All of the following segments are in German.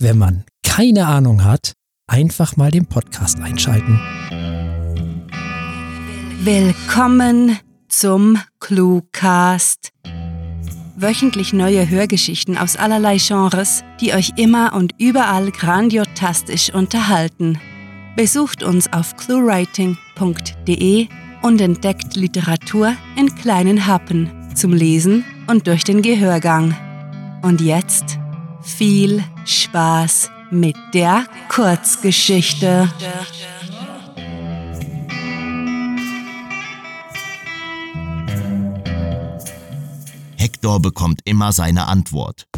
wenn man keine Ahnung hat, einfach mal den Podcast einschalten. Willkommen zum Cluecast. Wöchentlich neue Hörgeschichten aus allerlei Genres, die euch immer und überall grandiotastisch unterhalten. Besucht uns auf cluewriting.de und entdeckt Literatur in kleinen Happen zum Lesen und durch den Gehörgang. Und jetzt viel Spaß mit der Kurzgeschichte. Hector bekommt immer seine Antwort.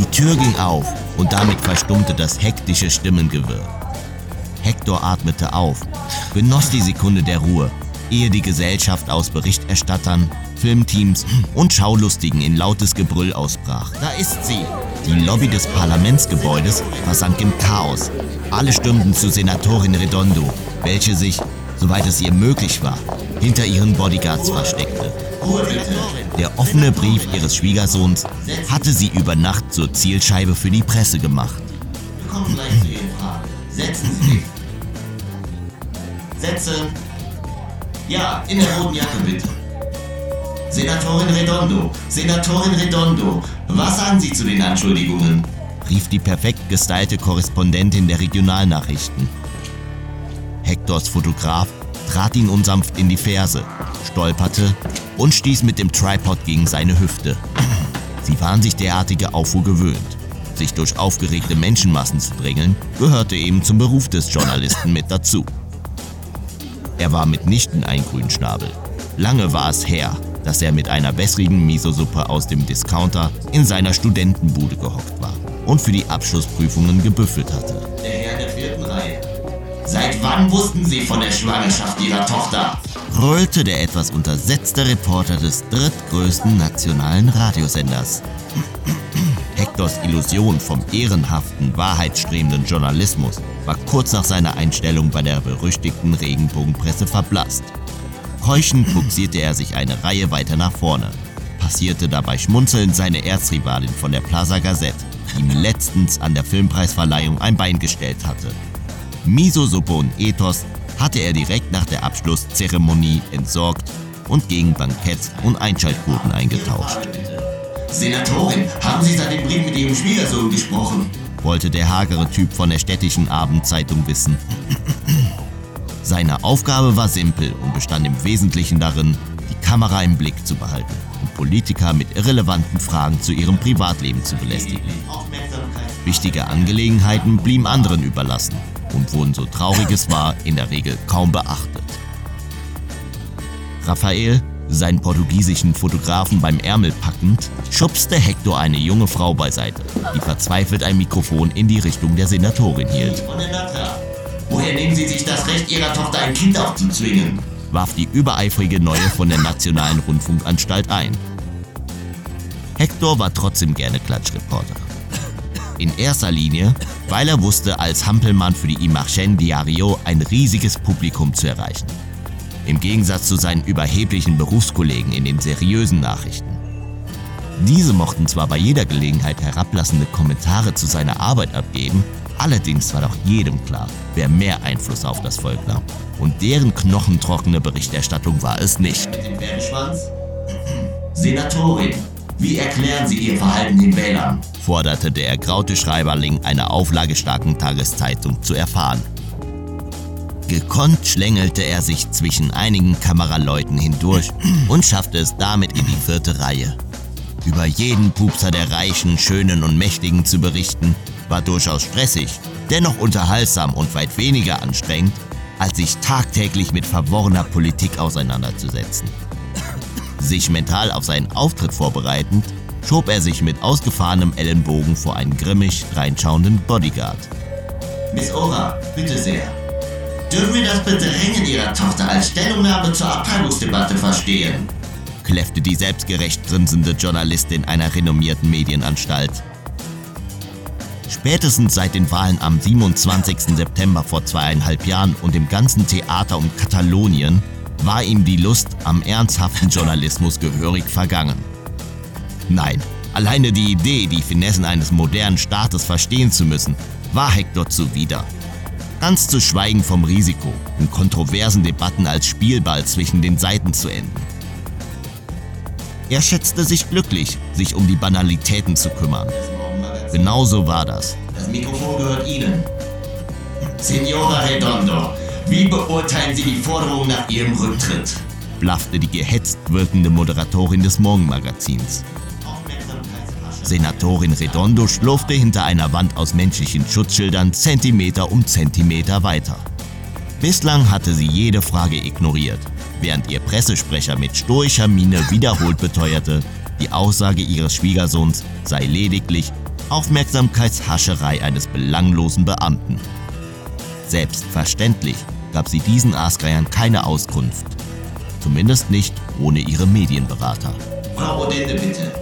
Die Tür ging auf und damit verstummte das hektische Stimmengewirr. Hector atmete auf, genoss die Sekunde der Ruhe, ehe die Gesellschaft aus Berichterstattern, Filmteams und Schaulustigen in lautes Gebrüll ausbrach. Da ist sie! Die Lobby des Parlamentsgebäudes versank im Chaos. Alle stürmten zu Senatorin Redondo, welche sich, soweit es ihr möglich war, hinter ihren Bodyguards versteckte. Der offene Brief ihres Schwiegersohns hatte sie über Nacht zur Zielscheibe für die Presse gemacht. Wir kommen gleich zu Ihren Fragen. Setzen Sie sich. Setzen. Ja, in der roten Jacke bitte. Senatorin Redondo, Senatorin Redondo, was sagen Sie zu den Anschuldigungen? rief die perfekt gestylte Korrespondentin der Regionalnachrichten. Hectors Fotograf trat ihn unsanft in die Ferse, stolperte und stieß mit dem Tripod gegen seine Hüfte. Sie waren sich derartige Aufruhr gewöhnt. Sich durch aufgeregte Menschenmassen zu drängeln, gehörte eben zum Beruf des Journalisten mit dazu. Er war mitnichten ein Grünschnabel. Lange war es her, dass er mit einer wässrigen Miso-Suppe aus dem Discounter in seiner Studentenbude gehockt war und für die Abschlussprüfungen gebüffelt hatte. Der Herr der vierten Reihe. Seit wann wussten Sie von der Schwangerschaft Ihrer Tochter? Brüllte der etwas untersetzte Reporter des drittgrößten nationalen Radiosenders. Hectors Illusion vom ehrenhaften, wahrheitsstrebenden Journalismus war kurz nach seiner Einstellung bei der berüchtigten Regenbogenpresse verblasst. Keuchend buxierte er sich eine Reihe weiter nach vorne, passierte dabei schmunzelnd seine Erzrivalin von der Plaza Gazette, die ihm letztens an der Filmpreisverleihung ein Bein gestellt hatte. Miso-Suppe und Ethos hatte er direkt nach der Abschlusszeremonie entsorgt und gegen Bankett und Einschaltquoten eingetauscht. Senatorin, haben Sie seit dem Brief mit Ihrem Schwiegersohn gesprochen? wollte der hagere Typ von der städtischen Abendzeitung wissen. Seine Aufgabe war simpel und bestand im Wesentlichen darin, die Kamera im Blick zu behalten und Politiker mit irrelevanten Fragen zu ihrem Privatleben zu belästigen. Wichtige Angelegenheiten blieben anderen überlassen und wurden so traurig es war in der Regel kaum beachtet. Raphael, seinen portugiesischen Fotografen beim Ärmel packend, schubste Hector eine junge Frau beiseite, die verzweifelt ein Mikrofon in die Richtung der Senatorin hielt. Von der Natra. Woher nehmen Sie sich das Recht, Ihrer Tochter ein Kind aufzuzwingen? warf die übereifrige Neue von der Nationalen Rundfunkanstalt ein. Hector war trotzdem gerne Klatschreporter. In erster Linie, weil er wusste, als Hampelmann für die Imagen Diario ein riesiges Publikum zu erreichen. Im Gegensatz zu seinen überheblichen Berufskollegen in den seriösen Nachrichten. Diese mochten zwar bei jeder Gelegenheit herablassende Kommentare zu seiner Arbeit abgeben, allerdings war doch jedem klar, wer mehr Einfluss auf das Volk nahm. Und deren knochentrockene Berichterstattung war es nicht. Senatorin, wie erklären Sie Ihr Verhalten den Wählern? forderte der ergraute Schreiberling einer auflagestarken Tageszeitung zu erfahren. Gekonnt schlängelte er sich zwischen einigen Kameraleuten hindurch und schaffte es damit in die vierte Reihe. Über jeden Pupser der Reichen, Schönen und Mächtigen zu berichten, war durchaus stressig, dennoch unterhaltsam und weit weniger anstrengend, als sich tagtäglich mit verworrener Politik auseinanderzusetzen. Sich mental auf seinen Auftritt vorbereitend, schob er sich mit ausgefahrenem Ellenbogen vor einen grimmig reinschauenden Bodyguard. Miss Ora, bitte sehr. Dürfen wir das Bedrängen Ihrer Tochter als Stellungnahme zur Abtreibungsdebatte verstehen? kläffte die selbstgerecht grinsende Journalistin einer renommierten Medienanstalt. Spätestens seit den Wahlen am 27. September vor zweieinhalb Jahren und dem ganzen Theater um Katalonien war ihm die Lust am ernsthaften Journalismus gehörig vergangen. Nein, alleine die Idee, die Finessen eines modernen Staates verstehen zu müssen, war Hector zuwider. Ganz zu schweigen vom Risiko, in kontroversen Debatten als Spielball zwischen den Seiten zu enden. Er schätzte sich glücklich, sich um die Banalitäten zu kümmern. Genauso war das. Das Mikrofon gehört Ihnen. Signora Redondo, wie beurteilen Sie die Forderung nach Ihrem Rücktritt? blaffte die gehetzt wirkende Moderatorin des Morgenmagazins. Senatorin Redondo schlurfte hinter einer Wand aus menschlichen Schutzschildern Zentimeter um Zentimeter weiter. Bislang hatte sie jede Frage ignoriert, während ihr Pressesprecher mit stoischer Miene wiederholt beteuerte, die Aussage ihres Schwiegersohns sei lediglich Aufmerksamkeitshascherei eines belanglosen Beamten. Selbstverständlich gab sie diesen Aasgeiern keine Auskunft. Zumindest nicht ohne ihre Medienberater. Frau Odende, bitte.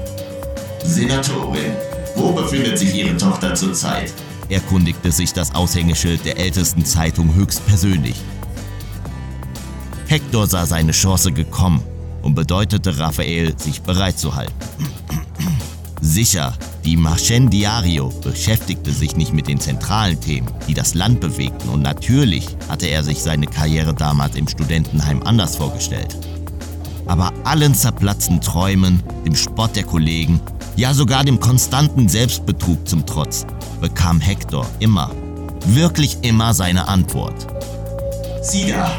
Senatorin, wo befindet sich Ihre Tochter zurzeit? erkundigte sich das Aushängeschild der ältesten Zeitung höchstpersönlich. Hector sah seine Chance gekommen und bedeutete Raphael, sich bereit zu halten. Sicher, die Marchen Diario beschäftigte sich nicht mit den zentralen Themen, die das Land bewegten und natürlich hatte er sich seine Karriere damals im Studentenheim anders vorgestellt. Aber allen zerplatzten Träumen, dem Spott der Kollegen, ja sogar dem konstanten Selbstbetrug zum Trotz, bekam Hector immer, wirklich immer seine Antwort. Sie da,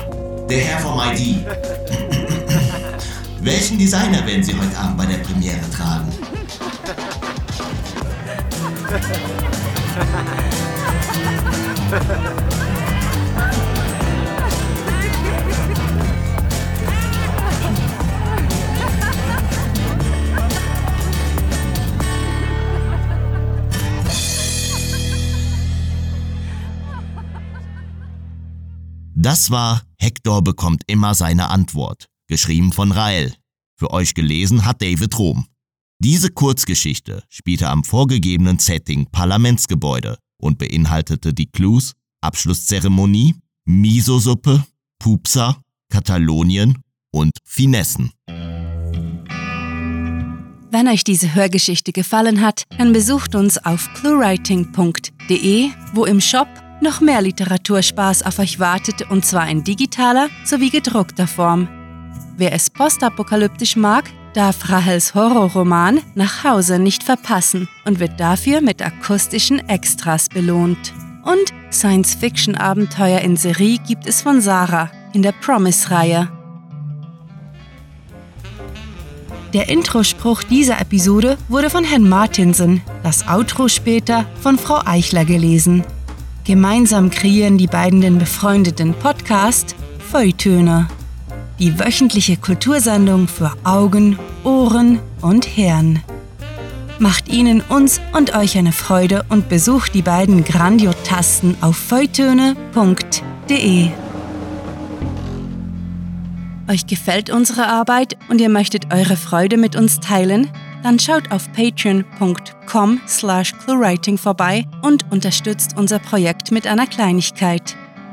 der Herr vom ID. Welchen Designer werden Sie heute Abend bei der Premiere tragen? Das war Hector bekommt immer seine Antwort, geschrieben von Rael. Für euch gelesen hat David Rom. Diese Kurzgeschichte spielte am vorgegebenen Setting Parlamentsgebäude und beinhaltete die Clues Abschlusszeremonie, Miso-Suppe, Pupsa, Katalonien und Finessen. Wenn euch diese Hörgeschichte gefallen hat, dann besucht uns auf cluewriting.de, wo im Shop noch mehr Literaturspaß auf euch wartet und zwar in digitaler sowie gedruckter Form. Wer es postapokalyptisch mag, darf Rahels Horrorroman Nach Hause nicht verpassen und wird dafür mit akustischen Extras belohnt. Und Science-Fiction-Abenteuer in Serie gibt es von Sarah in der Promise-Reihe. Der Introspruch dieser Episode wurde von Herrn Martinsen, das Outro später von Frau Eichler gelesen. Gemeinsam kreieren die beiden den befreundeten Podcast Feuilletöne. Die wöchentliche Kultursendung für Augen, Ohren und Hirn. Macht Ihnen, uns und euch eine Freude und besucht die beiden Grandiotasten auf feuilletöne.de. Euch gefällt unsere Arbeit und ihr möchtet eure Freude mit uns teilen? Dann schaut auf patreon.com slash cluewriting vorbei und unterstützt unser Projekt mit einer Kleinigkeit.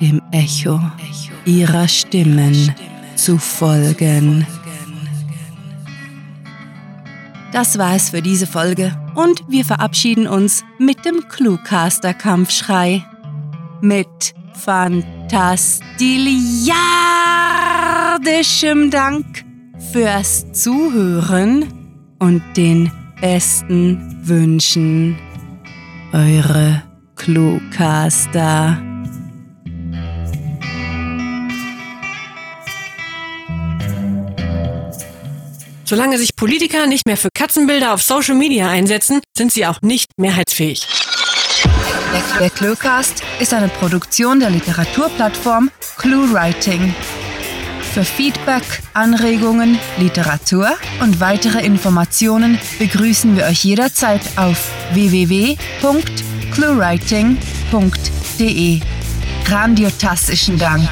dem Echo ihrer Stimmen zu folgen. Das war es für diese Folge und wir verabschieden uns mit dem Cluecaster-Kampfschrei. Mit fantastiliardischem Dank fürs Zuhören und den besten Wünschen. Eure Cluecaster. Solange sich Politiker nicht mehr für Katzenbilder auf Social Media einsetzen, sind sie auch nicht mehrheitsfähig. Der Cluecast ist eine Produktion der Literaturplattform ClueWriting. Für Feedback, Anregungen, Literatur und weitere Informationen begrüßen wir euch jederzeit auf www.cluewriting.de. Grandiotastischen Dank.